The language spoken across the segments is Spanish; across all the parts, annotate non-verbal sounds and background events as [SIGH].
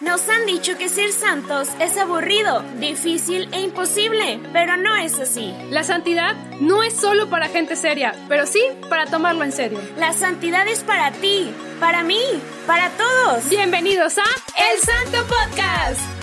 Nos han dicho que ser santos es aburrido, difícil e imposible, pero no es así. La santidad no es solo para gente seria, pero sí para tomarlo en serio. La santidad es para ti, para mí, para todos. Bienvenidos a El Santo Podcast.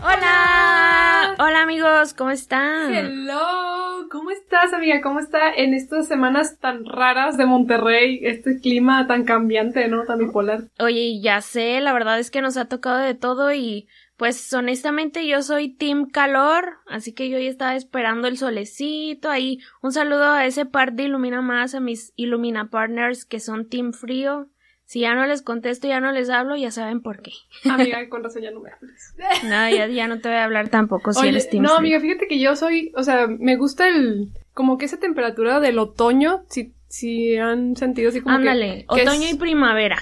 Hola. Hola amigos, ¿cómo están? Hello, ¿cómo estás amiga? ¿Cómo está en estas semanas tan raras de Monterrey, este clima tan cambiante, ¿no? Tan bipolar. Oye, ya sé, la verdad es que nos ha tocado de todo y pues honestamente yo soy Team Calor, así que yo ya estaba esperando el solecito ahí. Un saludo a ese par de Ilumina Más, a mis Ilumina Partners que son Team Frío. Si ya no les contesto, ya no les hablo, ya saben por qué. Amiga, [LAUGHS] con razón ya no me hables. no, ya, no te voy a hablar tampoco si eres team No, amiga, fíjate que yo soy, o sea, me gusta el, como que esa temperatura del otoño, si, si han sentido así como Ándale, otoño y primavera.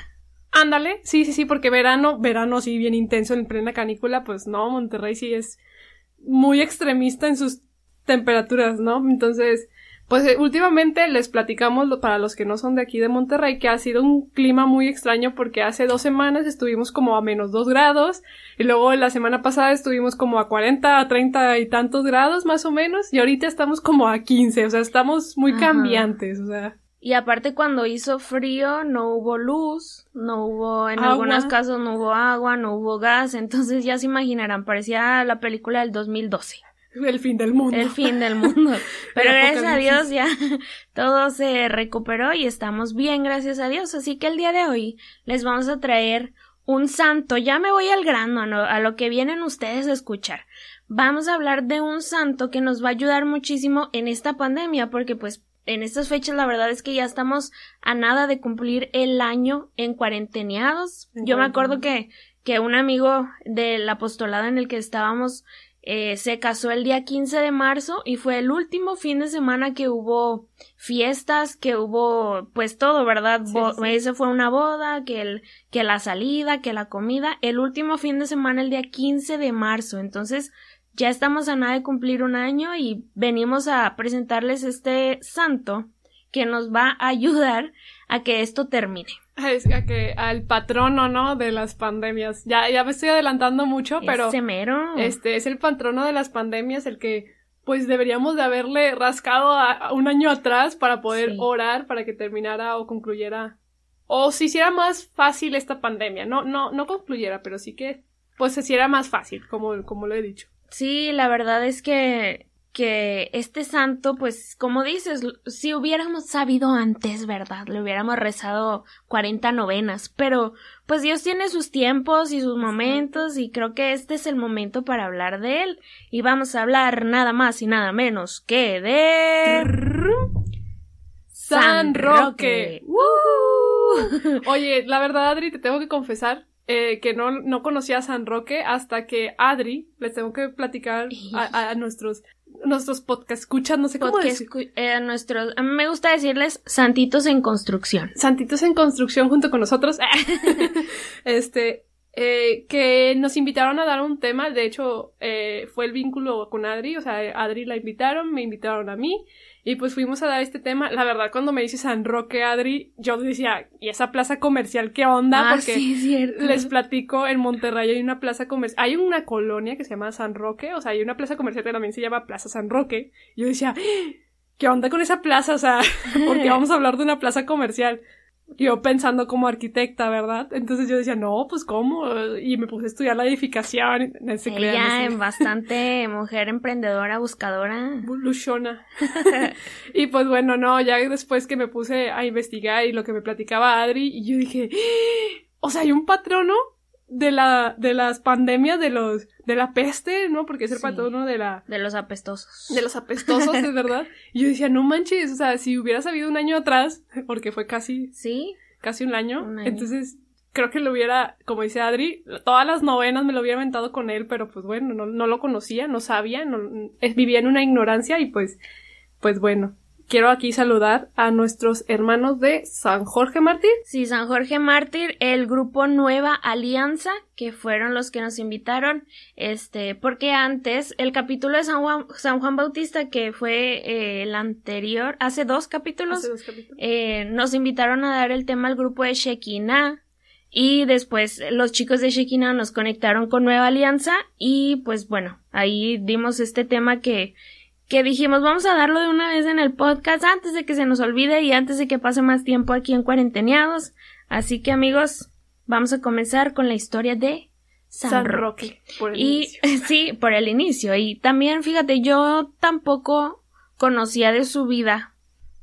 Ándale, sí, sí, sí, porque verano, verano sí bien intenso en plena canícula, pues no, Monterrey sí es muy extremista en sus temperaturas, ¿no? Entonces, pues eh, últimamente les platicamos para los que no son de aquí de Monterrey que ha sido un clima muy extraño porque hace dos semanas estuvimos como a menos dos grados y luego la semana pasada estuvimos como a 40, a 30 y tantos grados más o menos y ahorita estamos como a 15, o sea, estamos muy cambiantes, o sea. Y aparte cuando hizo frío no hubo luz, no hubo, en algunos casos no hubo agua, no hubo gas, entonces ya se imaginarán, parecía la película del 2012. El fin del mundo. El fin del mundo. [LAUGHS] Pero gracias a Dios ya [LAUGHS] todo se recuperó y estamos bien, gracias a Dios. Así que el día de hoy les vamos a traer un santo. Ya me voy al grano, a lo que vienen ustedes a escuchar. Vamos a hablar de un santo que nos va a ayudar muchísimo en esta pandemia, porque pues en estas fechas la verdad es que ya estamos a nada de cumplir el año en cuarenteneados. Yo me acuerdo que, que un amigo del apostolado en el que estábamos eh, se casó el día 15 de marzo y fue el último fin de semana que hubo fiestas, que hubo pues todo, ¿verdad? Ese fue una boda, que, el, que la salida, que la comida, el último fin de semana el día 15 de marzo. Entonces ya estamos a nada de cumplir un año y venimos a presentarles este santo que nos va a ayudar a que esto termine. Es que al patrono, ¿no? De las pandemias. Ya, ya me estoy adelantando mucho, pero. mero. Este es el patrono de las pandemias, el que pues deberíamos de haberle rascado a, un año atrás para poder orar para que terminara o concluyera. O si hiciera más fácil esta pandemia. No, no, no concluyera, pero sí que pues se hiciera más fácil, como, como lo he dicho. Sí, la verdad es que que este santo, pues, como dices, si hubiéramos sabido antes, ¿verdad? Le hubiéramos rezado 40 novenas, pero pues Dios tiene sus tiempos y sus momentos y creo que este es el momento para hablar de él. Y vamos a hablar nada más y nada menos que de... San Roque. Oye, la verdad, Adri, te tengo que confesar eh, que no, no conocía a San Roque hasta que Adri, les tengo que platicar a, a nuestros nuestros podcast escuchas, no sé cómo decir. Eh, nuestros, a mí me gusta decirles santitos en construcción. Santitos en construcción junto con nosotros. [LAUGHS] [LAUGHS] este, eh, que nos invitaron a dar un tema, de hecho, eh, fue el vínculo con Adri, o sea, Adri la invitaron, me invitaron a mí, y pues fuimos a dar este tema. La verdad, cuando me dice San Roque, Adri, yo decía, ¿y esa plaza comercial qué onda? Ah, Porque les platico, en Monterrey hay una plaza comercial, hay una colonia que se llama San Roque, o sea, hay una plaza comercial que también se llama Plaza San Roque. yo decía, ¿qué onda con esa plaza? O sea, [LAUGHS] porque vamos a hablar de una plaza comercial yo pensando como arquitecta, ¿verdad? Entonces yo decía, no, pues cómo, y me puse a estudiar la edificación, en se Ella, bastante mujer emprendedora, buscadora. Luchona. [LAUGHS] y pues bueno, no, ya después que me puse a investigar y lo que me platicaba Adri, y yo dije, ¡Ah! [GASPS] o sea, hay un patrono de la, de las pandemias de los, de la peste, ¿no? Porque es el patrono de la... De los apestosos. De los apestosos, es verdad. [LAUGHS] Y yo decía, no manches, o sea, si hubiera sabido un año atrás, porque fue casi... Sí. Casi un año. Entonces, creo que lo hubiera, como dice Adri, todas las novenas me lo hubiera inventado con él, pero pues bueno, no, no lo conocía, no sabía, no, vivía en una ignorancia y pues, pues bueno quiero aquí saludar a nuestros hermanos de San Jorge Mártir. Sí, San Jorge Mártir, el grupo Nueva Alianza, que fueron los que nos invitaron, este, porque antes el capítulo de San Juan, San Juan Bautista, que fue eh, el anterior, hace dos capítulos, hace dos capítulos. Eh, nos invitaron a dar el tema al grupo de Shekinah, Y después los chicos de Shekinah nos conectaron con Nueva Alianza y pues bueno, ahí dimos este tema que, que dijimos vamos a darlo de una vez en el podcast antes de que se nos olvide y antes de que pase más tiempo aquí en cuarenteneados. Así que amigos, vamos a comenzar con la historia de San, Roque. y [LAUGHS] sí, por el inicio. Y también, fíjate, yo tampoco conocía de su vida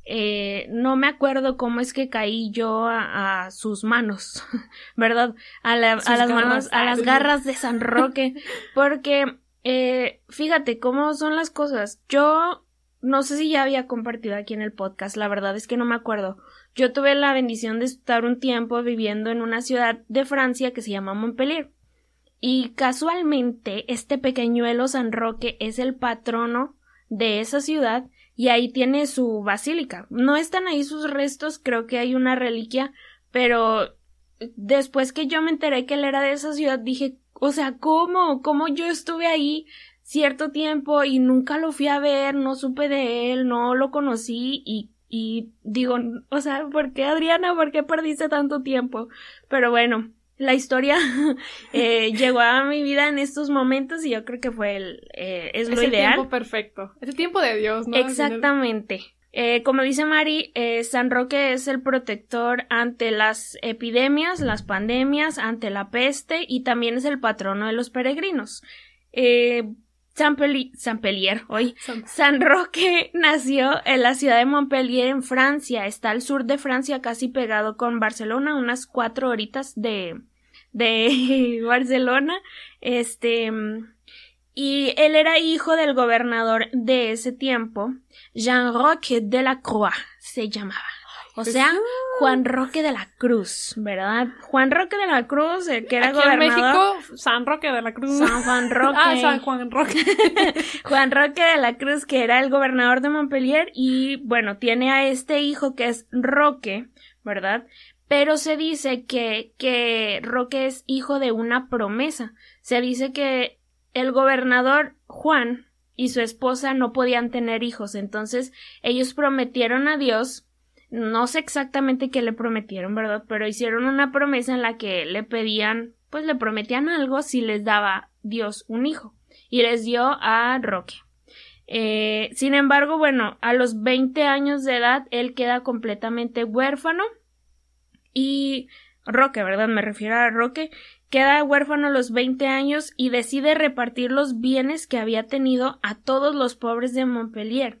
eh, no me acuerdo cómo es que caí yo a, sus manos, [LAUGHS] ¿verdad? A, las manos, a las garras de San Roque, [LAUGHS] porque eh, fíjate cómo son las cosas. Yo no sé si ya había compartido aquí en el podcast, la verdad es que no me acuerdo. Yo tuve la bendición de estar un tiempo viviendo en una ciudad de Francia que se llama Montpellier. Y casualmente este pequeñuelo San Roque es el patrono de esa ciudad y ahí tiene su basílica. No están ahí sus restos, creo que hay una reliquia, pero después que yo me enteré que él era de esa ciudad, dije, o sea, ¿cómo? ¿Cómo yo estuve ahí cierto tiempo y nunca lo fui a ver, no supe de él, no lo conocí y, y digo, o sea, ¿por qué Adriana? ¿Por qué perdiste tanto tiempo? Pero bueno, la historia [LAUGHS] eh, llegó a mi vida en estos momentos y yo creo que fue el eh, es, lo ideal. el tiempo perfecto, es el tiempo de Dios, ¿no? Exactamente. Eh, como dice Mari, San Roque es el protector ante las epidemias, las pandemias, ante la peste y también es el patrono de los peregrinos. San, Pelier, hoy. [LAUGHS] San Roque [LAUGHS] nació en la ciudad de Montpellier, en Francia. Está al sur de Francia, casi pegado con Barcelona, unas cuatro horitas de, de [LAUGHS] Barcelona. Este, y él era hijo del gobernador de ese tiempo, Jean Roque de la Croix, se llamaba. O sea, Juan Roque de la Cruz, ¿verdad? Juan Roque de la Cruz, el que era Aquí gobernador. En México, San Roque de la Cruz. San Juan [LAUGHS] Roque. ah, San Juan Roque. [LAUGHS] Juan Roque de la Cruz, que era el gobernador de Montpellier, y bueno, tiene a este hijo que es Roque, ¿verdad? Pero se dice que, que Roque es hijo de una promesa. Se dice que el gobernador Juan y su esposa no podían tener hijos, entonces ellos prometieron a Dios no sé exactamente qué le prometieron, ¿verdad? Pero hicieron una promesa en la que le pedían, pues le prometían algo si les daba Dios un hijo. Y les dio a Roque. Eh, sin embargo, bueno, a los 20 años de edad él queda completamente huérfano. Y Roque, ¿verdad? Me refiero a Roque. Queda huérfano a los 20 años y decide repartir los bienes que había tenido a todos los pobres de Montpellier.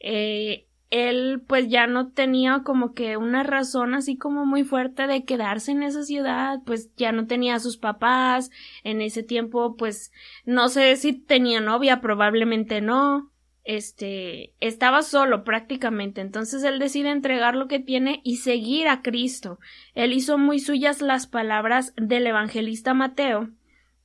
Eh, él pues ya no tenía como que una razón así como muy fuerte de quedarse en esa ciudad, pues ya no tenía a sus papás, en ese tiempo pues no sé si tenía novia, probablemente no, este estaba solo prácticamente, entonces él decide entregar lo que tiene y seguir a Cristo. Él hizo muy suyas las palabras del evangelista Mateo,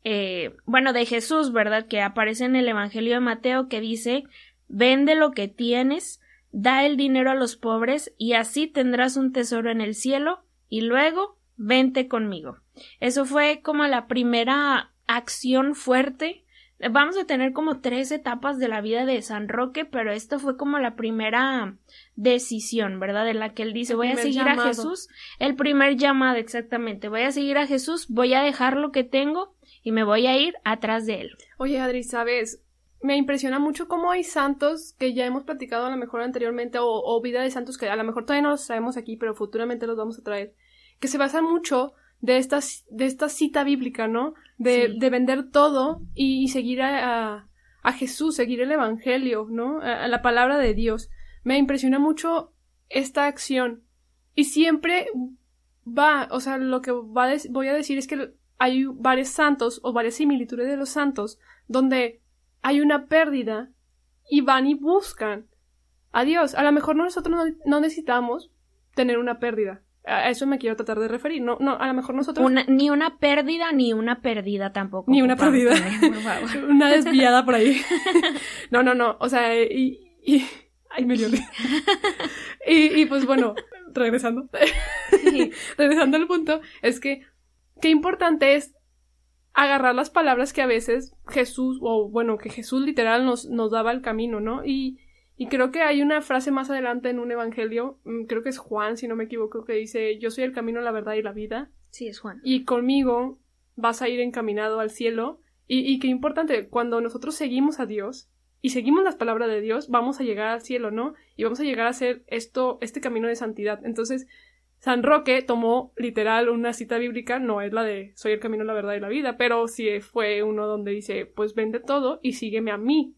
eh, bueno, de Jesús, ¿verdad? Que aparece en el Evangelio de Mateo que dice vende lo que tienes, da el dinero a los pobres y así tendrás un tesoro en el cielo y luego vente conmigo. Eso fue como la primera acción fuerte. Vamos a tener como tres etapas de la vida de San Roque, pero esto fue como la primera decisión, ¿verdad? De la que él dice, voy a seguir a Jesús. El primer llamado, exactamente. Voy a seguir a Jesús, voy a dejar lo que tengo y me voy a ir atrás de él. Oye, Adri, ¿sabes? me impresiona mucho cómo hay santos que ya hemos platicado a lo mejor anteriormente o, vida de santos que a lo mejor todavía no los traemos aquí, pero futuramente los vamos a traer, que se basan mucho de esta, de esta cita bíblica, ¿no? De, de vender todo y, seguir a, a, Jesús, seguir el Evangelio, ¿no? A, la palabra de Dios. Me impresiona mucho esta acción. Y siempre va, o sea, lo que va voy a decir es que hay varios santos o varias similitudes de los santos donde hay una pérdida y van y buscan a Dios. A lo mejor nosotros no, necesitamos tener una pérdida. A eso me quiero tratar de referir. No, no, a lo mejor nosotros. ni una pérdida, ni una pérdida tampoco. Ni una pérdida. [LAUGHS] una desviada por ahí. [LAUGHS] no, no, no. O sea, y. y... Ay, me dio. y, y pues bueno, regresando. [LAUGHS] regresando al punto, es que qué importante es agarrar las palabras que a veces Jesús, o bueno, que Jesús literal nos, nos daba el camino, ¿no? Y, y creo que hay una frase más adelante en un evangelio, mm, creo que es Juan, si no me equivoco, que dice, yo soy el camino, la verdad y la vida. Sí, es Juan. Y conmigo vas a ir encaminado al cielo. Y, y qué importante, cuando nosotros seguimos a Dios y seguimos las palabras de Dios, vamos a llegar al cielo, ¿no? Y vamos a llegar a hacer esto, este camino de santidad. Entonces, San Roque tomó literal una cita bíblica, no es la de soy el camino, la verdad y la vida, pero sí fue uno donde dice, pues vende todo y sígueme a mí.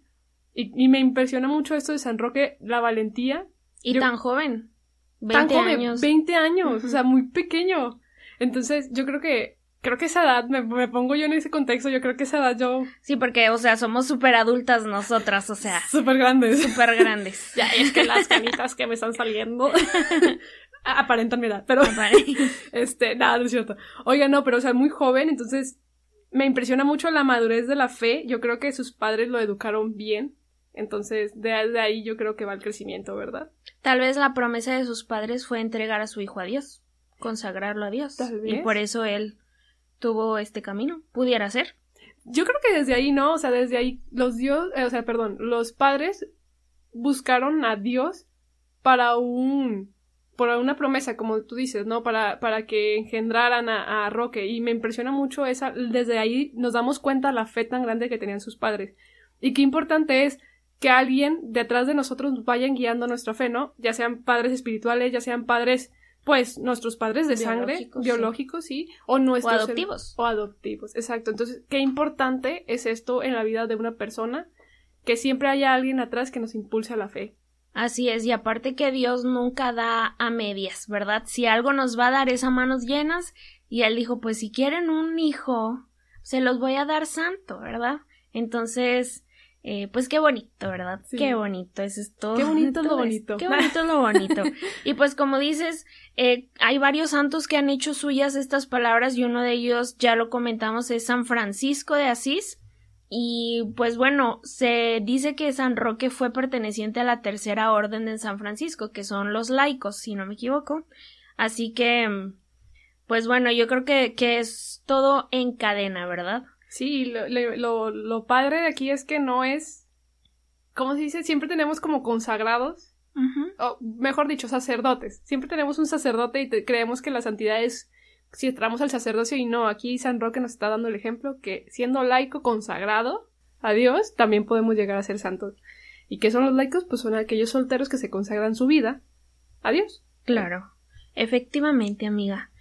Y, me impresiona mucho esto de San Roque, la valentía. Y tan joven. 20 tan joven, años. 20 años, o sea, muy pequeño. Entonces, yo creo que creo que esa edad, me, me, pongo yo en ese contexto, yo creo que esa edad yo... Sí, porque, o sea, somos súper adultas nosotras, o sea... Súper grandes. Súper grandes. [LAUGHS] ya, es que las canitas que me están saliendo [LAUGHS] aparentan mi edad, pero... [LAUGHS] este, nada, no es cierto. Oiga, no, pero, o sea, muy joven, entonces me impresiona mucho la madurez de la fe, yo creo que sus padres lo educaron bien, entonces, de, ahí yo creo que va el crecimiento, ¿verdad? Tal vez la promesa de sus padres fue entregar a su hijo a Dios, consagrarlo a Dios. Y por eso él tuvo este camino. Pudiera ser. Yo creo que desde ahí, ¿no? O sea, desde ahí los dios, eh, o sea, perdón, los padres buscaron a Dios para un por una promesa, como tú dices, ¿no? Para, para que engendraran a, a, Roque. Y me impresiona mucho esa, desde ahí nos damos cuenta la fe tan grande que tenían sus padres. Y qué importante es que alguien detrás de nosotros vayan guiando nuestra fe, ¿no? Ya sean padres espirituales, ya sean padres, pues, nuestros padres de sangre, biológicos, sí, o nuestros. O adoptivos. O adoptivos, exacto. Entonces, qué importante es esto en la vida de una persona, que siempre haya alguien atrás que nos impulse a la fe. Así es, y aparte que Dios nunca da a medias, ¿verdad? Si algo nos va a dar es a manos llenas, y él dijo, pues si quieren un hijo, se los voy a dar santo, ¿verdad? Entonces, eh, pues qué bonito, ¿verdad? Qué bonito, eso es todo. Qué bonito es [LAUGHS] lo bonito. Qué bonito es lo bonito. [LAUGHS] y pues como dices, eh, hay varios santos que han hecho suyas estas palabras y uno de ellos, ya lo comentamos, es San Francisco de Asís. Y pues bueno, se dice que San Roque fue perteneciente a la tercera orden de San Francisco, que son los laicos, si no me equivoco. Así que, pues bueno, yo creo que, que es todo en cadena, ¿verdad? Sí, lo, lo, lo, padre de aquí es que no es, ¿cómo se dice? Siempre tenemos como consagrados, o mejor dicho, sacerdotes. Siempre tenemos un sacerdote y creemos que la santidad es si entramos al sacerdocio y no, aquí San Roque nos está dando el ejemplo que siendo laico consagrado a Dios, también podemos llegar a ser santos. ¿Y qué son los laicos? Pues son aquellos solteros que se consagran su vida a Dios. Claro, efectivamente, amiga.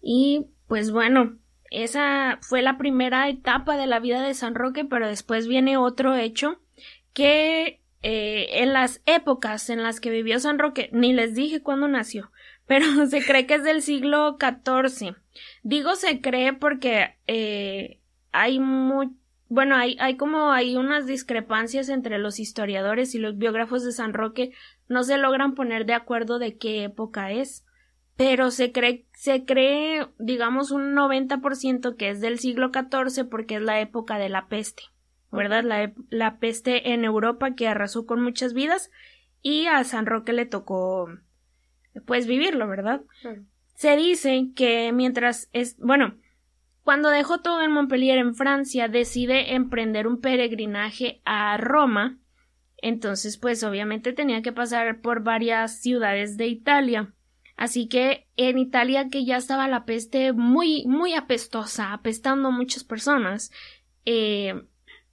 Y pues bueno, esa fue la primera etapa de la vida de San Roque, pero después viene otro hecho que eh, en las épocas en las que vivió San Roque, ni les dije cuándo nació, [LAUGHS] pero se cree que es del siglo XIV. Digo se cree porque eh, hay muy bueno, hay, hay como hay unas discrepancias entre los historiadores y los biógrafos de San Roque no se logran poner de acuerdo de qué época es pero se cree, se cree, digamos, un 90% que es del siglo XIV porque es la época de la peste, ¿verdad? La, la, peste en Europa que arrasó con muchas vidas y a San Roque le tocó, pues, vivirlo, ¿verdad? Se dice que mientras es, bueno, cuando dejó todo en Montpellier en Francia, decide emprender un peregrinaje a Roma, entonces, pues, obviamente tenía que pasar por varias ciudades de Italia. Así que en Italia, que ya estaba la peste muy, muy apestosa, apestando a muchas personas, eh,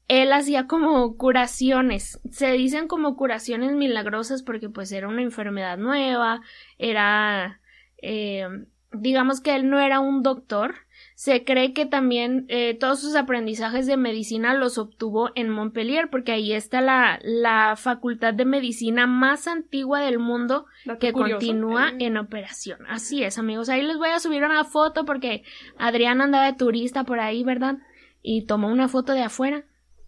él hacía como curaciones. Se dicen como curaciones milagrosas porque pues era una enfermedad nueva, era, eh, digamos que él no era un doctor, se cree que también eh, todos sus aprendizajes de medicina los obtuvo en Montpellier, porque ahí está la, la facultad de medicina más antigua del mundo que continúa en operación. Así es, amigos. Ahí les voy a subir una foto porque Adrián andaba de turista por ahí, ¿verdad? Y tomó una foto de afuera.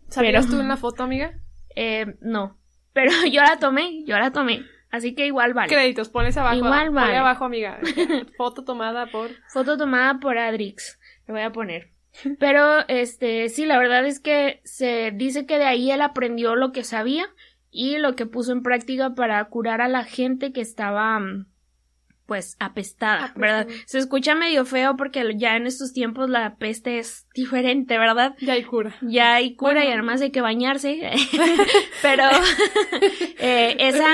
¿Sabías tú en la foto, amiga? [LAUGHS] Eh, no. Pero [LAUGHS] yo la tomé, yo la tomé. Así que igual vale. Créditos, pones abajo. Igual vale. abajo, amiga. [LAUGHS] Foto tomada por. Foto tomada por Adrix. Le voy a poner. Pero, este, sí, la verdad es que se dice que de ahí él aprendió lo que sabía y lo que puso en práctica para curar a la gente que estaba mm, pues apestada, ¿verdad? Se escucha medio feo porque ya en estos tiempos la peste es diferente, ¿verdad? Ya hay cura. Ya hay cura y además hay que bañarse. [LAUGHS] Pero [LAUGHS] eh, esa,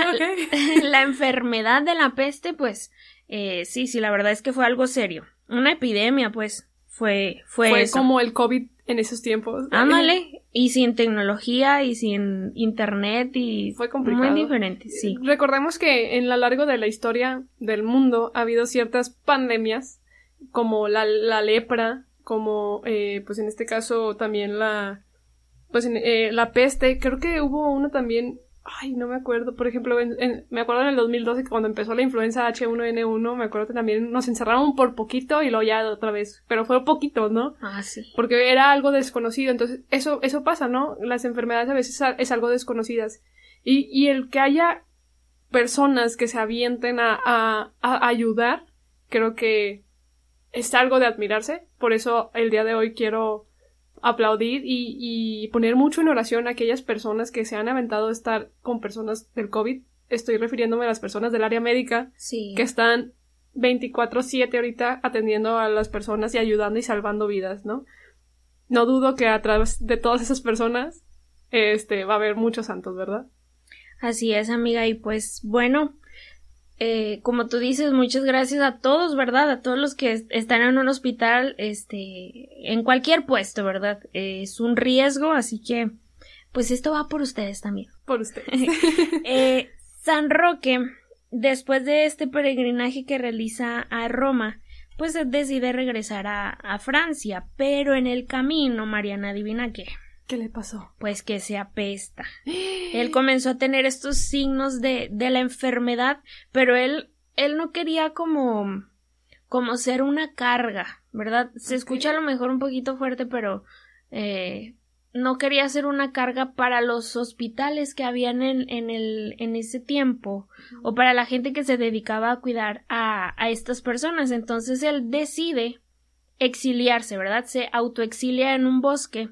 [LAUGHS] la enfermedad de la peste, pues eh, sí, sí, la verdad es que fue algo serio. una epidemia, pues. Fue, fue, fue como el COVID en esos tiempos. Ándale, [LAUGHS] y sin tecnología y sin internet y fue complicado. Muy diferente, sí. Recordemos que en lo largo de la historia del mundo ha habido ciertas pandemias como la, la lepra, como eh, pues en este caso también la pues eh, la peste, creo que hubo una también Ay, no me acuerdo. Por ejemplo, me acuerdo en el 2012 cuando empezó la influenza H1N1, me acuerdo que también nos encerraron por poquito y luego ya otra vez. Pero fue poquito, ¿no? Ah, sí. Porque era algo desconocido. Entonces, eso, eso pasa, ¿no? Las enfermedades a veces es algo desconocidas. Y, y el que haya personas que se avienten a, a, a ayudar, creo que es algo de admirarse. Por eso el día de hoy quiero aplaudir y, y, poner mucho en oración a aquellas personas que se han aventado a estar con personas del COVID. Estoy refiriéndome a las personas del área médica que están 24/7 ahorita atendiendo a las personas y ayudando y salvando vidas, ¿no? No dudo que a través de todas esas personas este va a haber muchos santos, ¿verdad? Así es, amiga, y pues bueno, eh, como tú dices, muchas gracias a todos, ¿verdad? A todos los que están en un hospital, este, en cualquier puesto, ¿verdad? es un riesgo, así que, pues esto va por ustedes también. Por ustedes. [LAUGHS] eh, San Roque, después de este peregrinaje que realiza a Roma, pues decide regresar a, a Francia, pero en el camino, Mariana, adivina qué. ¿Qué le pasó? Pues que se apesta. [GASPS] él comenzó a tener estos signos de, de la enfermedad, pero él, él no quería como, como ser una carga, ¿verdad? Se escucha a lo mejor un poquito fuerte, pero eh, no quería ser una carga para los hospitales que habían en, en, el, en ese tiempo o para la gente que se dedicaba a cuidar a, a estas personas. Entonces él decide exiliarse, ¿verdad? Se autoexilia en un bosque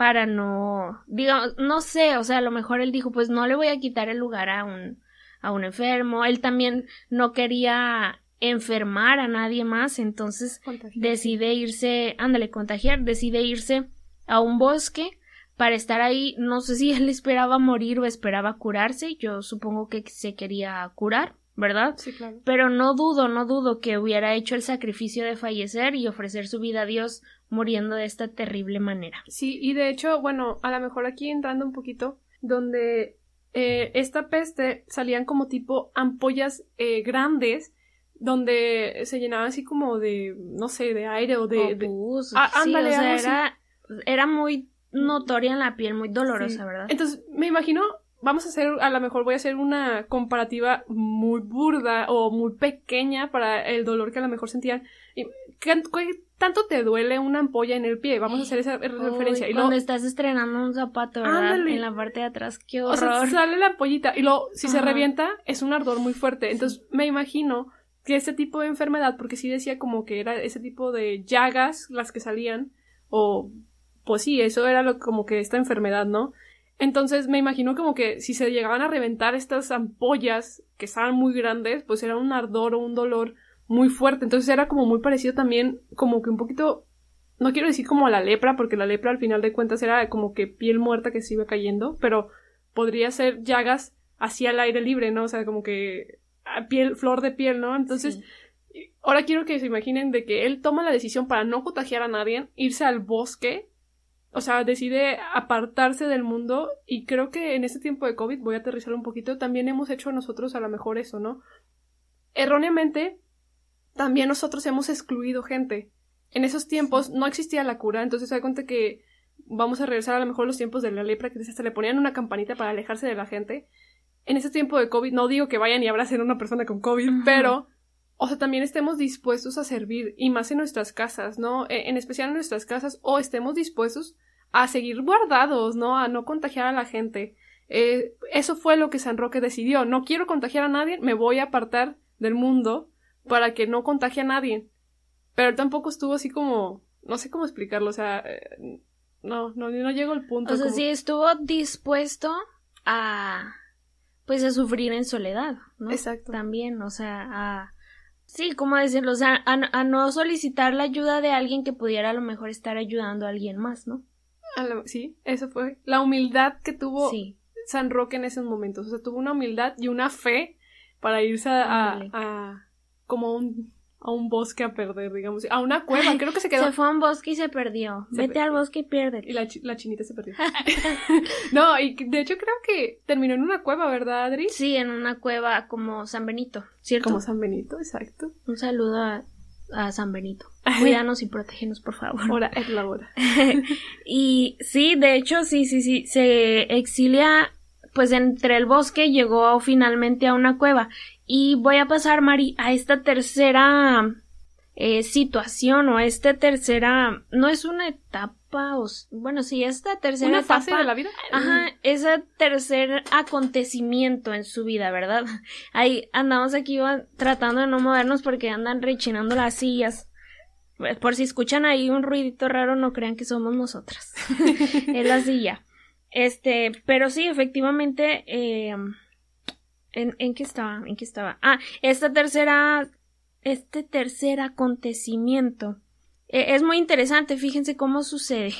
para no, digamos, no sé, o sea, a lo mejor él dijo, pues no le voy a quitar el lugar a un, a un enfermo, él también no quería enfermar a nadie más, entonces decide irse, ándale, contagiar, decide irse a un bosque para estar ahí, no sé si [LAUGHS] él esperaba morir o esperaba curarse, yo supongo que se quería curar, ¿verdad? Sí, claro. Pero no dudo, no dudo que hubiera hecho el sacrificio de fallecer y ofrecer su vida a Dios muriendo de esta terrible manera. Sí, y de hecho, bueno, a lo mejor aquí entrando un poquito, donde eh, esta peste salían como tipo ampollas eh, grandes donde se llenaba así como de, no sé, de aire o de... Ah, ándale, era, era muy notoria en la piel, muy dolorosa, ¿verdad? Entonces, me imagino vamos a hacer, a lo mejor voy a hacer una comparativa muy burda o muy pequeña para el dolor que a lo mejor sentían. ¿Qué, tanto te duele una ampolla en el pie? Vamos a hacer esa referencia. Y cuando estás estrenando un zapato, ¿verdad? En la parte de atrás, qué horror. O sea, sale la ampollita y luego, si se revienta, es un ardor muy fuerte. Entonces, me imagino que ese tipo de enfermedad, porque sí decía como que era ese tipo de llagas las que salían, o pues sí, eso era lo, como que esta enfermedad, ¿no? Entonces me imagino como que si se llegaban a reventar estas ampollas que estaban muy grandes, pues era un ardor o un dolor muy fuerte. Entonces era como muy parecido también, como que un poquito, no quiero decir como a la lepra, porque la lepra al final de cuentas era como que piel muerta que se iba cayendo, pero podría ser llagas así al aire libre, ¿no? O sea, como que piel, flor de piel, ¿no? Entonces, ahora quiero que se imaginen de que él toma la decisión para no contagiar a nadie, irse al bosque o sea, decide apartarse del mundo y creo que en este tiempo de COVID, voy a aterrizar un poquito, también hemos hecho nosotros a lo mejor eso, ¿no? Erróneamente, también nosotros hemos excluido gente. En esos tiempos no existía la cura, entonces se da cuenta que vamos a regresar a lo mejor los tiempos de la lepra, que se le ponían una campanita para alejarse de la gente. En ese tiempo de COVID, no digo que vayan y abracen a una persona con COVID, pero o sea, también estemos dispuestos a servir, y más en nuestras casas, ¿no? E, en especial en nuestras casas, o estemos dispuestos a seguir guardados, ¿no? A no contagiar a la gente. Eh, eso fue lo que San Roque decidió. No quiero contagiar a nadie, me voy a apartar del mundo para que no contagie a nadie. Pero tampoco estuvo así como, no sé cómo explicarlo, o sea, eh, no, no, no llego al punto. O sea, sí estuvo dispuesto a, pues a sufrir en soledad, ¿no? Exacto. También, o sea, a, Sí, ¿cómo decirlo? O sea, a, no solicitar la ayuda de alguien que pudiera a lo mejor estar ayudando a alguien más, ¿no? sí, eso fue. La humildad que tuvo San Roque en esos momentos. O sea, tuvo una humildad y una fe para irse a, a, como un a un bosque a perder, digamos, a una cueva, creo que se quedó. Se fue a un bosque y se perdió. Vete al bosque y pierde. Y la, la chinita se perdió. [LAUGHS] [LAUGHS] no, y de hecho creo que terminó en una cueva, ¿verdad, Adri? Sí, en una cueva como San Benito, ¿cierto? Como San Benito, exacto. Un saludo a, a San Benito. [LAUGHS] Cuídanos y protégenos, por favor. Ahora es la hora. y sí, de hecho, sí, sí, sí, se exilia pues entre el bosque llegó finalmente a una cueva y voy a pasar, Mari, a esta tercera eh, situación o esta tercera, no es una etapa, o, bueno, sí, esta tercera ¿Una etapa. fase de la vida? Ajá, ese tercer acontecimiento en su vida, ¿verdad? [LAUGHS] Ahí andamos aquí tratando de no movernos porque andan rechinando las sillas. Pues, por si escuchan ahí un ruidito raro, no crean que somos nosotras. [LAUGHS] [LAUGHS] es la silla. Este, pero sí, efectivamente, eh, ¿En, ¿En qué estaba? ¿En qué estaba? Ah, esta tercera. Este tercer acontecimiento. E, es muy interesante, fíjense cómo sucede.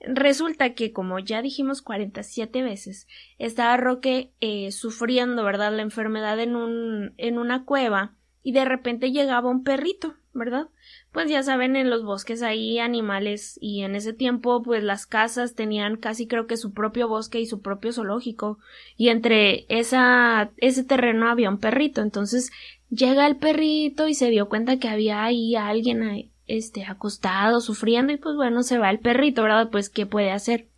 Resulta que, como ya dijimos 47 veces, estaba Roque eh, sufriendo, ¿verdad? La enfermedad en un, en una cueva y de repente llegaba un perrito, ¿verdad? Pues ya saben, en los bosques hay animales y en ese tiempo pues las casas tenían casi creo que su propio bosque y su propio zoológico y entre esa ese terreno había un perrito, entonces llega el perrito y se dio cuenta que había ahí alguien este acostado sufriendo y pues bueno se va el perrito, ¿verdad? Pues qué puede hacer.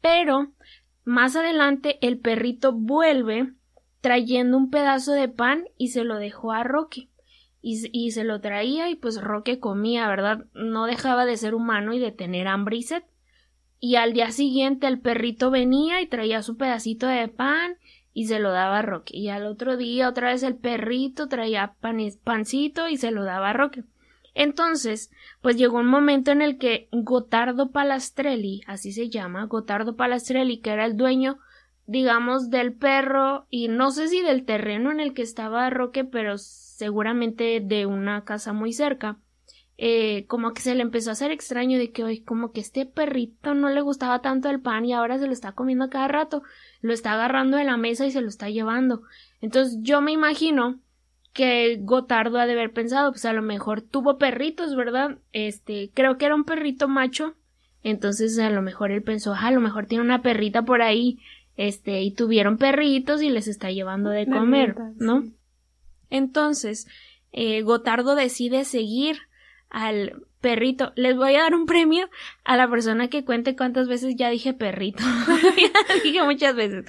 Pero más adelante el perrito vuelve trayendo un pedazo de pan y se lo dejó a Roque. Y, se lo traía y pues Roque comía, ¿verdad? No dejaba de ser humano y de tener hambre y sed. Y al día siguiente el perrito venía y traía su pedacito de pan y se lo daba a Roque. Y al otro día otra vez el perrito traía pan, pancito y se lo daba a Roque. Entonces, pues llegó un momento en el que Gotardo Palastrelli, así se llama, Gotardo Palastrelli, que era el dueño digamos, del perro y no sé si del terreno en el que estaba Roque, pero seguramente de una casa muy cerca. Eh, como que se le empezó a hacer extraño de que hoy como que este perrito no le gustaba tanto el pan y ahora se lo está comiendo cada rato, lo está agarrando de la mesa y se lo está llevando. Entonces yo me imagino que Gotardo ha de haber pensado, pues a lo mejor tuvo perritos, ¿verdad? Este, creo que era un perrito macho, entonces a lo mejor él pensó, ah, a lo mejor tiene una perrita por ahí este, y tuvieron perritos y les está llevando de comer, ¿no? Entonces, eh, Gotardo decide seguir al perrito. Les voy a dar un premio a la persona que cuente cuántas veces ya dije perrito. [LAUGHS] ya dije muchas veces.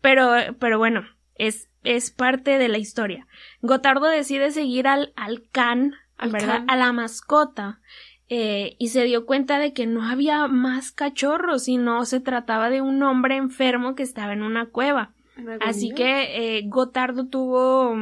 Pero, pero bueno, es, es parte de la historia. Gotardo decide seguir al, al can, ¿verdad? A la mascota. Eh, y se dio cuenta de que no había más cachorros, sino se trataba de un hombre enfermo que estaba en una cueva. Así que eh, Gotardo tuvo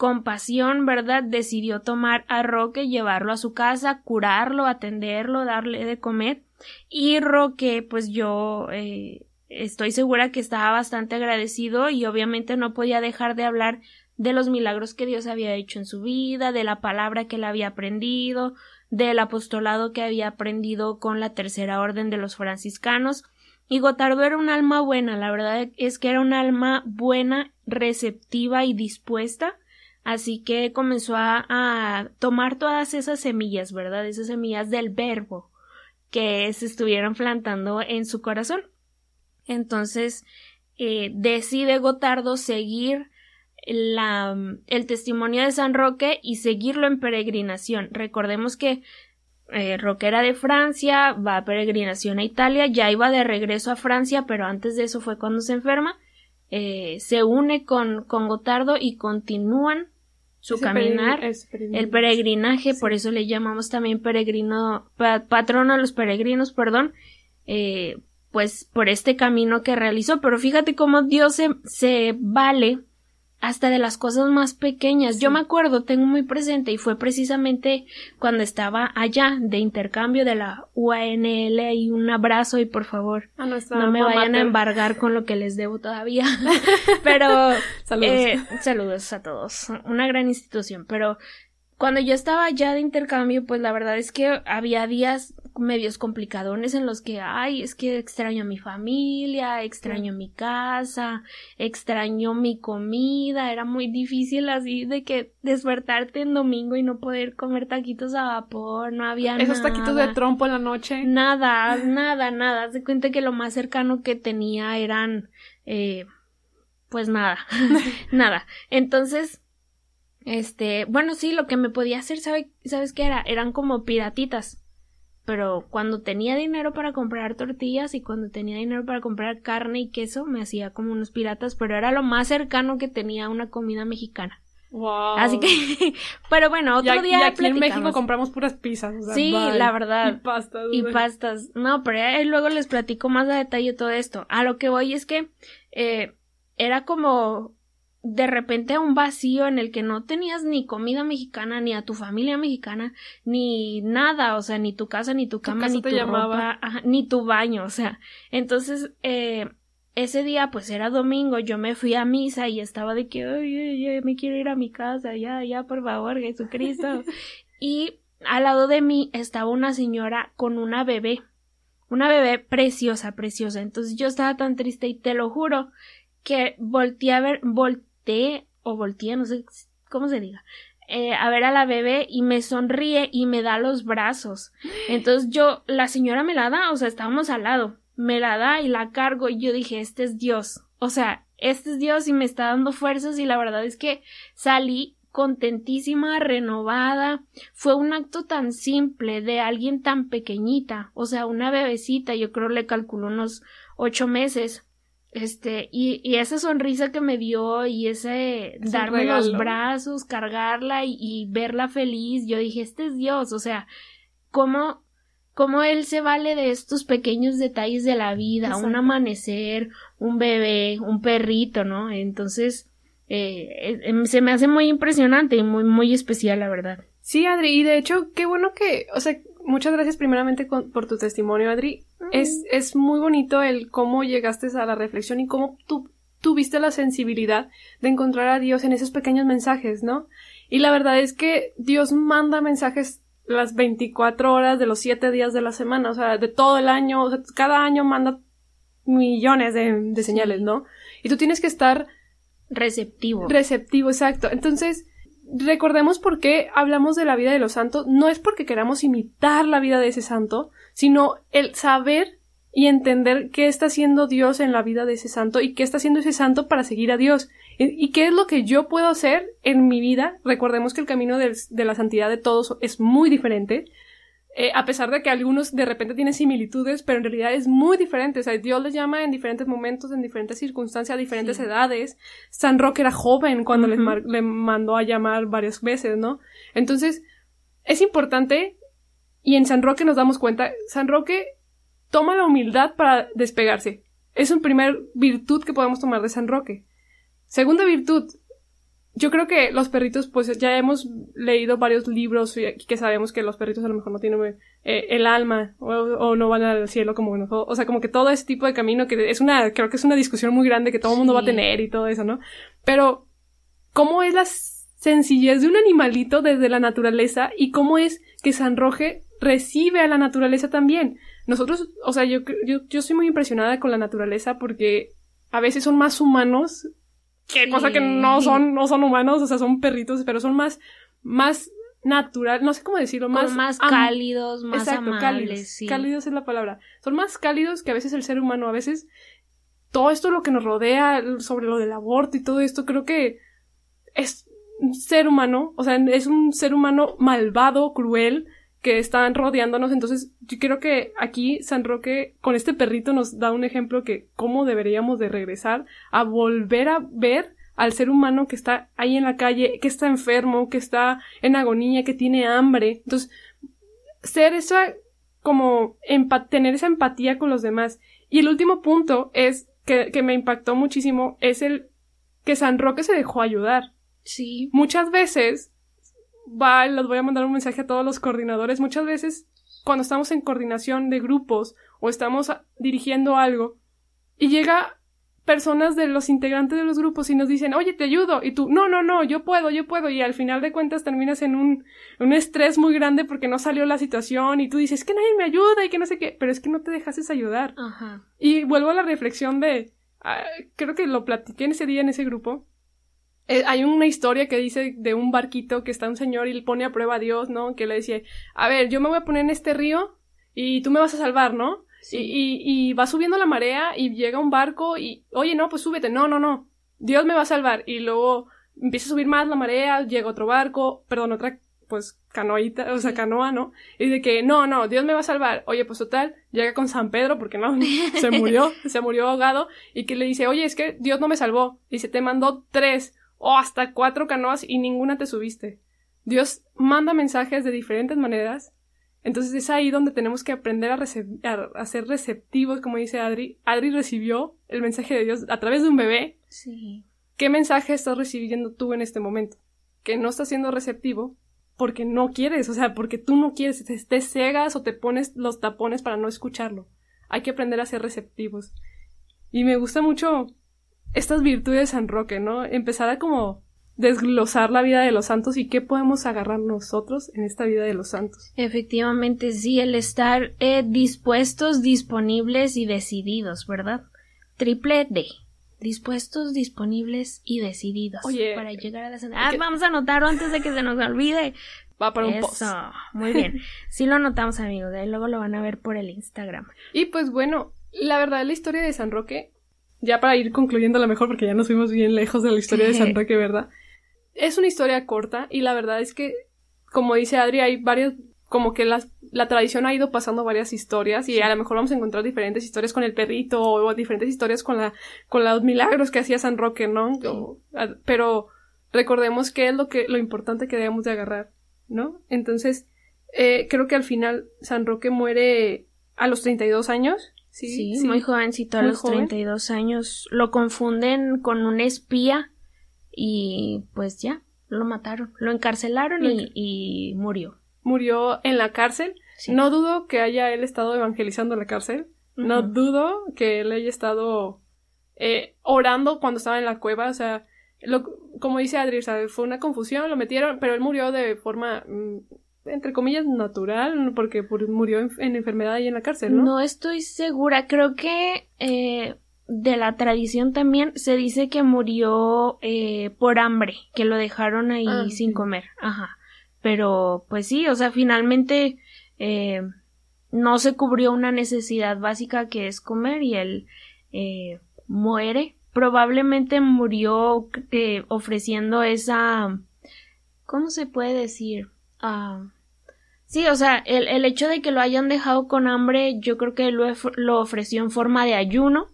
compasión, ¿verdad? Decidió tomar a Roque, llevarlo a su casa, curarlo, atenderlo, darle de comer. Y Roque, pues yo eh, estoy segura que estaba bastante agradecido y obviamente no podía dejar de hablar de los milagros que Dios había hecho en su vida, de la palabra que él había aprendido, del apostolado que había aprendido con la tercera orden de los franciscanos. Y Gotardo era un alma buena, la verdad es que era un alma buena, receptiva y dispuesta. Así que comenzó a, tomar todas esas semillas, ¿verdad? Esas semillas del verbo que se estuvieron plantando en su corazón. Entonces, eh, decide Gotardo seguir el testimonio de San Roque y seguirlo en peregrinación. Recordemos que eh, Roque era de Francia, va a peregrinación a Italia, ya iba de regreso a Francia, pero antes de eso fue cuando se enferma. Eh, se une con, con Gotardo y continúan su caminar, el peregrinaje, por eso le llamamos también peregrino, patrono a los peregrinos, perdón, eh, pues por este camino que realizó. Pero fíjate cómo Dios se, se vale hasta de las cosas más pequeñas. Yo me acuerdo, tengo muy presente, y fue precisamente cuando estaba allá de intercambio de la UANL y un abrazo y por favor no me vayan a embargar con lo que les debo todavía. [LAUGHS] pero saludos. Eh, saludos a todos. Una gran institución, pero cuando yo estaba ya de intercambio, pues la verdad es que había días medios complicadones en los que, ay, es que extraño a mi familia, extraño mi casa, extraño mi comida, era muy difícil así de que despertarte en domingo y no poder comer taquitos a vapor, no había nada. Esos taquitos de trompo en la noche. Nada, [LAUGHS] nada, nada. Se cuenta que lo más cercano que tenía eran, eh, pues nada, [LAUGHS] [LAUGHS] nada. Entonces, este, bueno, sí, lo que me podía hacer, ¿sabe, ¿sabes qué era? Eran como piratitas pero cuando tenía dinero para comprar tortillas y cuando tenía dinero para comprar carne y queso, me hacía como unos piratas, pero era lo más cercano que tenía a una comida mexicana. Wow. Así que, [LAUGHS] pero bueno, otro día. Y aquí en México compramos puras pizzas. sí, la verdad. Y pastas. Y pastas. No, pero luego les platico más a detalle todo esto. A lo que voy es que eh, era como de repente un vacío en el que no tenías ni comida mexicana, ni a tu familia mexicana, ni nada, o sea, ni tu casa, ni tu cama, ni tu ropa, ni tu baño, o sea. Entonces, eh, ese día, pues era domingo, yo me fui a misa y estaba de que, ay, me quiero ir a mi casa, ya, ya, por favor, Jesucristo. [LAUGHS] y al lado de mí estaba una señora con una bebé, una bebé preciosa, preciosa. Entonces yo estaba tan triste y te lo juro que volteé a ver, o volteé, no sé cómo se diga, eh, a ver a la bebé y me sonríe y me da los brazos. [GASPS] Entonces yo, la señora me la da, o sea, estábamos al lado, me la da y la cargo y yo dije, este es Dios. O sea, este es Dios y me está dando fuerzas y la verdad es que salí contentísima, renovada. Fue un acto tan simple de alguien tan pequeñita, o sea, una bebecita, yo creo le calculó unos ocho meses, este, y, y, esa sonrisa que me dio y ese darme los brazos, cargarla y, verla feliz, yo dije, este es Dios, o sea, cómo, cómo Él se vale de estos pequeños detalles de la vida, un amanecer, un bebé, un perrito, ¿no? Entonces, eh, em, se me hace muy impresionante y muy, muy especial, la verdad. Sí, Adri, y de hecho, qué bueno que, o sea, muchas gracias primeramente por tu testimonio, Adri. Es, es muy bonito el cómo llegaste a la reflexión y cómo tú tuviste la sensibilidad de encontrar a Dios en esos pequeños mensajes, ¿no? Y la verdad es que Dios manda mensajes las 24 horas de los 7 días de la semana, o sea, de todo el año, o sea, cada año manda millones de, de señales, ¿no? Y tú tienes que estar receptivo. Receptivo, exacto. Entonces, recordemos por qué hablamos de la vida de los santos. No es porque queramos imitar la vida de ese santo, sino el saber y entender qué está haciendo Dios en la vida de ese santo y qué está haciendo ese santo para seguir a Dios. Y qué es lo que yo puedo hacer en mi vida. Recordemos que el camino de, la santidad de todos es muy diferente. Eh, a pesar de que algunos de repente tienen similitudes, pero en realidad es muy diferente. O sea, Dios les llama en diferentes momentos, en diferentes circunstancias, a diferentes edades. San Roque era joven cuando le mandó a llamar varias veces, ¿no? Entonces, es importante, y en San Roque nos damos cuenta, San Roque toma la humildad para despegarse. Es un primer virtud que podemos tomar de San Roque. Segunda virtud, yo creo que los perritos, pues ya hemos leído varios libros que sabemos que los perritos a lo mejor no tienen eh, el alma o, no van al cielo como nosotros. O sea, como que todo ese tipo de camino que es una, creo que es una discusión muy grande que todo el mundo va a tener y todo eso, ¿no? Pero, ¿cómo es la sencillez de un animalito desde la naturaleza y cómo es que San Roque recibe a la naturaleza también? Nosotros, o sea, yo, yo, yo soy muy impresionada con la naturaleza porque a veces son más humanos que cosa que no son, no son humanos, o sea, son perritos, pero son más, más natural, no sé cómo decirlo, más, más cálidos, más exacto, cálidos, cálidos es la palabra. Son más cálidos que a veces el ser humano, a veces todo esto lo que nos rodea sobre lo del aborto y todo esto, creo que es un ser humano, o sea, es un ser humano malvado, cruel, que están rodeándonos. Entonces, yo creo que aquí San Roque con este perrito nos da un ejemplo que cómo deberíamos de regresar a volver a ver al ser humano que está ahí en la calle, que está enfermo, que está en agonía, que tiene hambre. Entonces, ser esa como tener esa empatía con los demás. Y el último punto es que, que me impactó muchísimo es el que San Roque se dejó ayudar. Sí. Muchas veces va, les voy a mandar un mensaje a todos los coordinadores. Muchas veces, cuando estamos en coordinación de grupos o estamos dirigiendo algo y llega personas de los integrantes de los grupos y nos dicen, oye, te ayudo. Y tú, no, no, no, yo puedo, yo puedo. Y al final de cuentas terminas en un, un estrés muy grande porque no salió la situación y tú dices, que nadie me ayuda y que no sé qué. Pero es que no te dejases ayudar. Ajá. Y vuelvo a la reflexión de, ah, creo que lo platiqué en ese día en ese grupo. Eh, hay una historia que dice de un barquito que está un señor y le pone a prueba a Dios, ¿no? Que le dice, a ver, yo me voy a poner en este río y tú me vas a salvar, ¿no? Y, y, va subiendo la marea y llega un barco y, oye, no, pues súbete, no, no, no, Dios me va a salvar. Y luego empieza a subir más la marea, llega otro barco, perdón, otra, pues, canoita, o sea, canoa, ¿no? Y de que, no, no, Dios me va a salvar. Oye, pues total, llega con San Pedro, porque no, [LAUGHS] se murió, se murió ahogado, y que le dice, oye, es que Dios no me salvó. Dice, te mandó tres o hasta cuatro canoas y ninguna te subiste. Dios manda mensajes de diferentes maneras entonces es ahí donde tenemos que aprender a, ser receptivos, como dice Adri. Adri recibió el mensaje de Dios a través de un bebé. Sí. ¿Qué mensaje estás recibiendo tú en este momento? Que no estás siendo receptivo porque no quieres, o sea, porque tú no quieres, te, te cegas o te pones los tapones para no escucharlo. Hay que aprender a ser receptivos. Y me gusta mucho estas virtudes de San Roque, ¿no? Empezar a como desglosar la vida de los santos y qué podemos agarrar nosotros en esta vida de los santos. Efectivamente, sí, el estar eh, dispuestos, disponibles y decididos, ¿verdad? Triple D. Dispuestos, disponibles y decididos. Oye, para llegar a la Ah, vamos a anotarlo antes de que se nos olvide. Va para un post. Muy bien. Sí lo anotamos, amigos. De ahí luego lo van a ver por el Instagram. Y pues bueno, la verdad, la historia de San Roque, ya para ir concluyendo la mejor, porque ya nos fuimos bien lejos de la historia de San Roque, ¿verdad? es una historia corta y la verdad es que, como dice Adri, hay varios, como que las, la tradición ha ido pasando varias historias y a lo mejor vamos a encontrar diferentes historias con el perrito o diferentes historias con la, con los milagros que hacía San Roque, ¿no? pero recordemos que es lo que, lo importante que debemos de agarrar, ¿no? Entonces, eh, creo que al final San Roque muere a los 32 años. Sí, sí, muy jovencito, a los 32 años. Lo confunden con un espía y pues ya, lo mataron, lo encarcelaron y, murió. Murió en la cárcel. No dudo que haya él estado evangelizando en la cárcel. No dudo que él haya estado eh, orando cuando estaba en la cueva. O sea, lo, como dice Adri, fue una confusión, lo metieron, pero él murió de forma, mm, entre comillas, natural, porque murió en, enfermedad ahí en la cárcel, ¿no? No estoy segura. Creo que eh, de la tradición también se dice que murió eh, por hambre, que lo dejaron ahí ah, sin comer. Ajá. Pero, pues sí, o sea, finalmente eh, no se cubrió una necesidad básica que es comer y él muere. Probablemente murió ofreciendo esa. ¿Cómo se puede decir? Ah. Sí, o sea, el, el, hecho de que lo hayan dejado con hambre, yo creo que lo, lo ofreció en forma de ayuno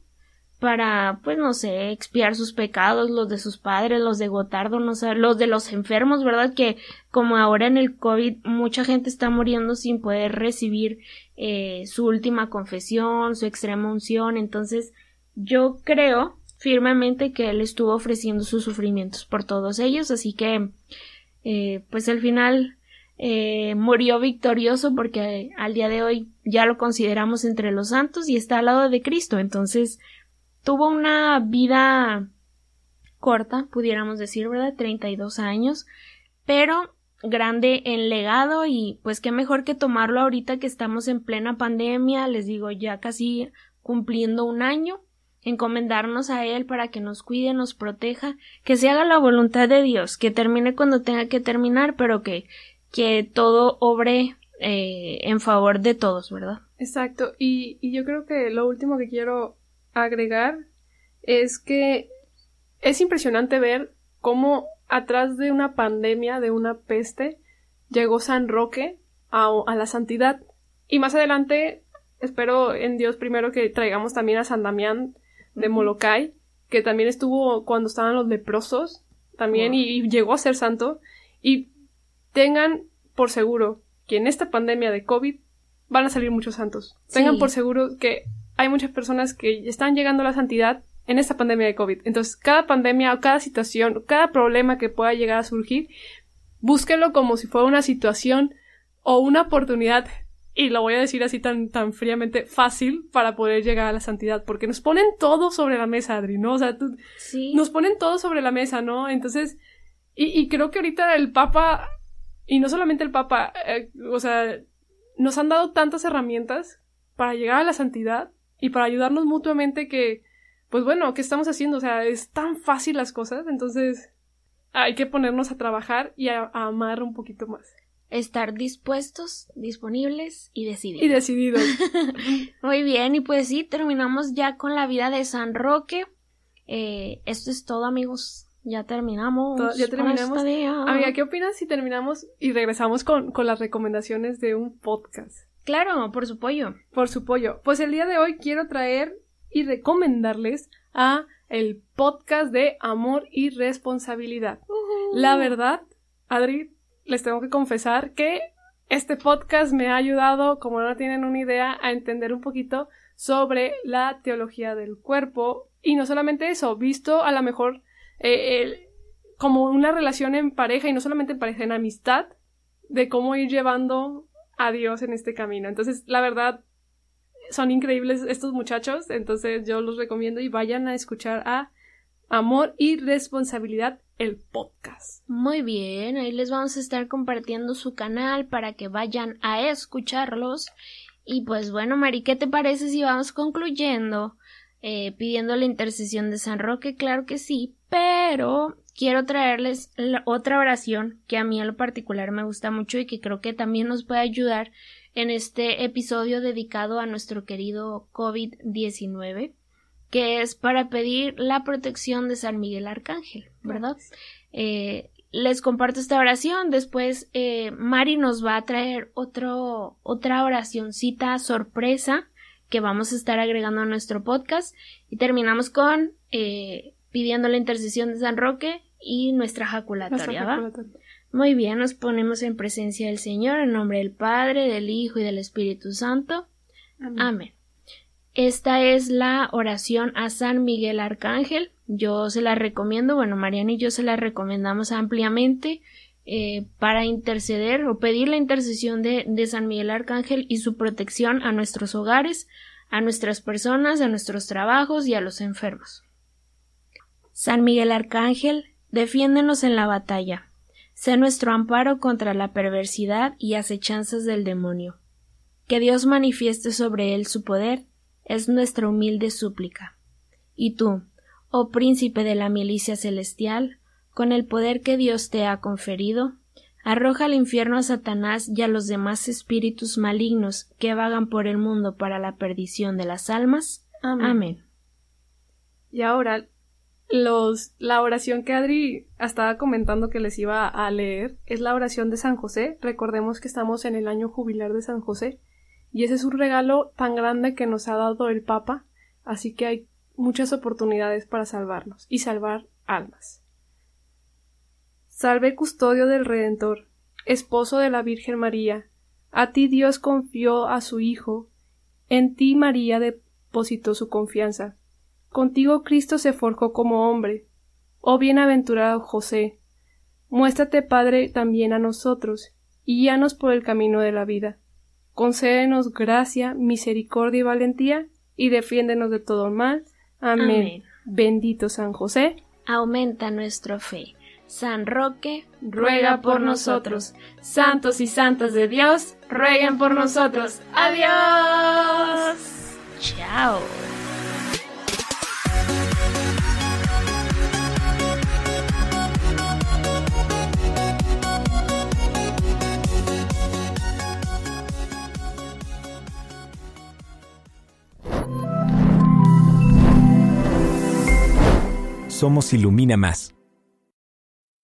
para, pues no sé, expiar sus pecados, los de sus padres, los de Gotardo, no sé, los de los enfermos, ¿verdad? Que como ahora en el COVID mucha gente está muriendo sin poder recibir eh, su última confesión, su extrema unción, entonces yo creo firmemente que él estuvo ofreciendo sus sufrimientos por todos ellos, así que eh, pues al final eh, murió victorioso porque al día de hoy ya lo consideramos entre los santos y está al lado de Cristo, entonces Tuvo una vida corta, pudiéramos decir, ¿verdad? 32 años, pero grande en legado y pues qué mejor que tomarlo ahorita que estamos en plena pandemia, les digo ya casi cumpliendo un año, encomendarnos a Él para que nos cuide, nos proteja, que se haga la voluntad de Dios, que termine cuando tenga que terminar, pero que, que todo obre eh, en favor de todos, ¿verdad? Exacto, y, y yo creo que lo último que quiero agregar es que es impresionante ver cómo atrás de una pandemia, de una peste, llegó San Roque a, la santidad. Y más adelante, espero en Dios primero que traigamos también a San Damián de Molokai, que también estuvo cuando estaban los leprosos, también, y, llegó a ser santo. Y tengan por seguro que en esta pandemia de COVID van a salir muchos santos. Tengan por seguro que hay muchas personas que están llegando a la santidad en esta pandemia de COVID. Entonces, cada pandemia o cada situación, cada problema que pueda llegar a surgir, búsquelo como si fuera una situación o una oportunidad y lo voy a decir así tan, tan fríamente, fácil para poder llegar a la santidad, porque nos ponen todo sobre la mesa, Adri, ¿no? O sea, nos ponen todo sobre la mesa, ¿no? Entonces, y, creo que ahorita el Papa, y no solamente el Papa, eh, o sea, nos han dado tantas herramientas para llegar a la santidad y para ayudarnos mutuamente que, pues bueno, ¿qué estamos haciendo? O sea, es tan fácil las cosas, entonces hay que ponernos a trabajar y a amar un poquito más estar dispuestos, disponibles y decididos. Y decididos. [LAUGHS] Muy bien, y pues sí, terminamos ya con la vida de San Roque. Eh, esto es todo, amigos. Ya terminamos. ya terminamos. Amiga, ¿qué opinas si terminamos y regresamos con, con las recomendaciones de un podcast? Claro, por su pollo. Por su pollo. Pues el día de hoy quiero traer y recomendarles a el podcast de Amor y Responsabilidad. La verdad, Adri, les tengo que confesar que este podcast me ha ayudado, como no tienen una idea, a entender un poquito sobre la teología del cuerpo y no solamente eso, visto a lo mejor eh, como una relación en pareja y no solamente en pareja, en amistad, de cómo ir llevando a Dios en este camino. Entonces, la verdad, son increíbles estos muchachos, entonces yo los recomiendo y vayan a escuchar a Amor y Responsabilidad el podcast. Muy bien, ahí les vamos a estar compartiendo su canal para que vayan a escucharlos. Y pues bueno, Mari, ¿qué te parece si vamos concluyendo eh, pidiendo la intercesión de San Roque? Claro que sí, pero quiero traerles otra oración que a mí en lo particular me gusta mucho y que creo que también nos puede ayudar en este episodio dedicado a nuestro querido COVID-19 que es para pedir la protección de San Miguel Arcángel, ¿verdad? Eh, les comparto esta oración, después eh, Mari nos va a traer otra oracioncita sorpresa que vamos a estar agregando a nuestro podcast y terminamos con eh, pidiendo la intercesión de San Roque y nuestra jaculatoria, ¿va? Muy bien, nos ponemos en presencia del Señor en nombre del Padre, del Hijo y del Espíritu Santo. Amén. Esta es la oración a San Miguel Arcángel. Yo se la recomiendo, bueno, Mariana y yo se la recomendamos ampliamente eh, para interceder o pedir la intercesión de, San Miguel Arcángel y su protección a nuestros hogares, a nuestras personas, a nuestros trabajos y a los enfermos. San Miguel Arcángel, defiéndenos en la batalla. Sé nuestro amparo contra la perversidad y acechanzas del demonio. Que Dios manifieste sobre él su poder es nuestra humilde súplica. Y tú, oh príncipe de la milicia celestial, con el poder que Dios te ha conferido, arroja al infierno a Satanás y a los demás espíritus malignos que vagan por el mundo para la perdición de las almas. Amén. Y ahora, los, la oración que Adri estaba comentando que les iba a leer es la oración de San José. Recordemos que estamos en el año jubilar de San José. Y ese es un regalo tan grande que nos ha dado el Papa, así que hay muchas oportunidades para salvarnos y salvar almas. Salve custodio del Redentor, esposo de la Virgen María, a ti Dios confió a su Hijo, en ti María depositó su confianza. Contigo Cristo se forjó como hombre. Oh bienaventurado José, muéstrate Padre también a nosotros, y guíanos por el camino de la vida concédenos gracia, misericordia y valentía, y defiéndenos de todo mal. Amén. Bendito San José. Aumenta nuestra fe. San Roque, ruega por nosotros. Santos y santas de Dios, rueguen por nosotros. Adiós. Chao. Somos Ilumina Más.